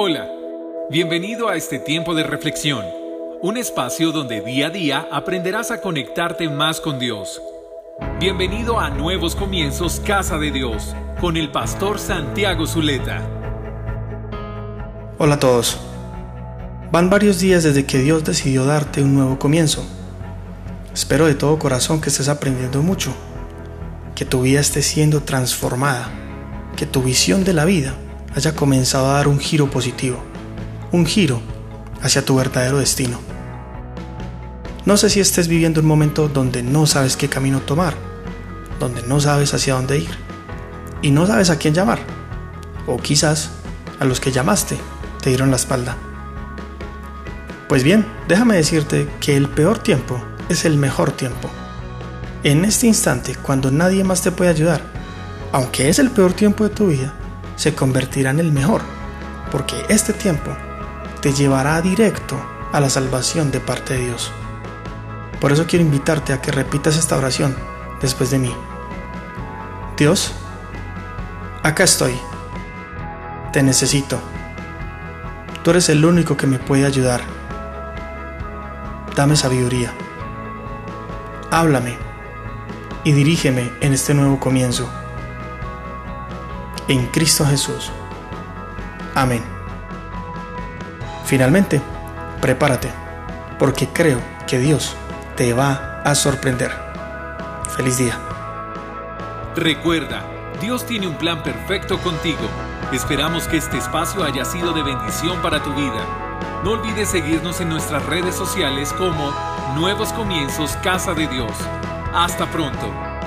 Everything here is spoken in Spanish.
Hola, bienvenido a este tiempo de reflexión, un espacio donde día a día aprenderás a conectarte más con Dios. Bienvenido a Nuevos Comienzos Casa de Dios con el pastor Santiago Zuleta. Hola a todos. Van varios días desde que Dios decidió darte un nuevo comienzo. Espero de todo corazón que estés aprendiendo mucho, que tu vida esté siendo transformada, que tu visión de la vida haya comenzado a dar un giro positivo, un giro hacia tu verdadero destino. No sé si estés viviendo un momento donde no sabes qué camino tomar, donde no sabes hacia dónde ir y no sabes a quién llamar, o quizás a los que llamaste te dieron la espalda. Pues bien, déjame decirte que el peor tiempo es el mejor tiempo. En este instante, cuando nadie más te puede ayudar, aunque es el peor tiempo de tu vida, se convertirá en el mejor, porque este tiempo te llevará directo a la salvación de parte de Dios. Por eso quiero invitarte a que repitas esta oración después de mí. Dios, acá estoy. Te necesito. Tú eres el único que me puede ayudar. Dame sabiduría. Háblame y dirígeme en este nuevo comienzo en Cristo Jesús. Amén. Finalmente, prepárate, porque creo que Dios te va a sorprender. Feliz día. Recuerda, Dios tiene un plan perfecto contigo. Esperamos que este espacio haya sido de bendición para tu vida. No olvides seguirnos en nuestras redes sociales como Nuevos Comienzos Casa de Dios. Hasta pronto.